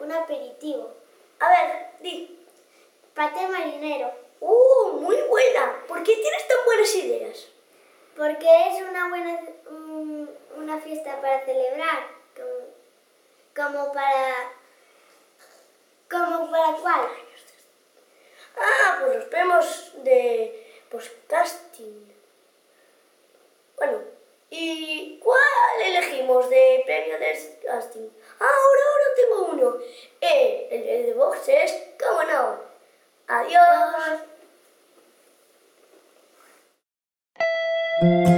un aperitivo. A ver, di. Paté marinero. ¡Uh! Muy buena. ¿Por qué tienes tan buenas ideas? Porque es una buena una fiesta para celebrar. Como, como para. ¿Como para cuál? Ah, pues los premios de podcasting. Bueno, ¿y cuál elegimos de premio de casting? Ah, Y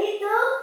Ready to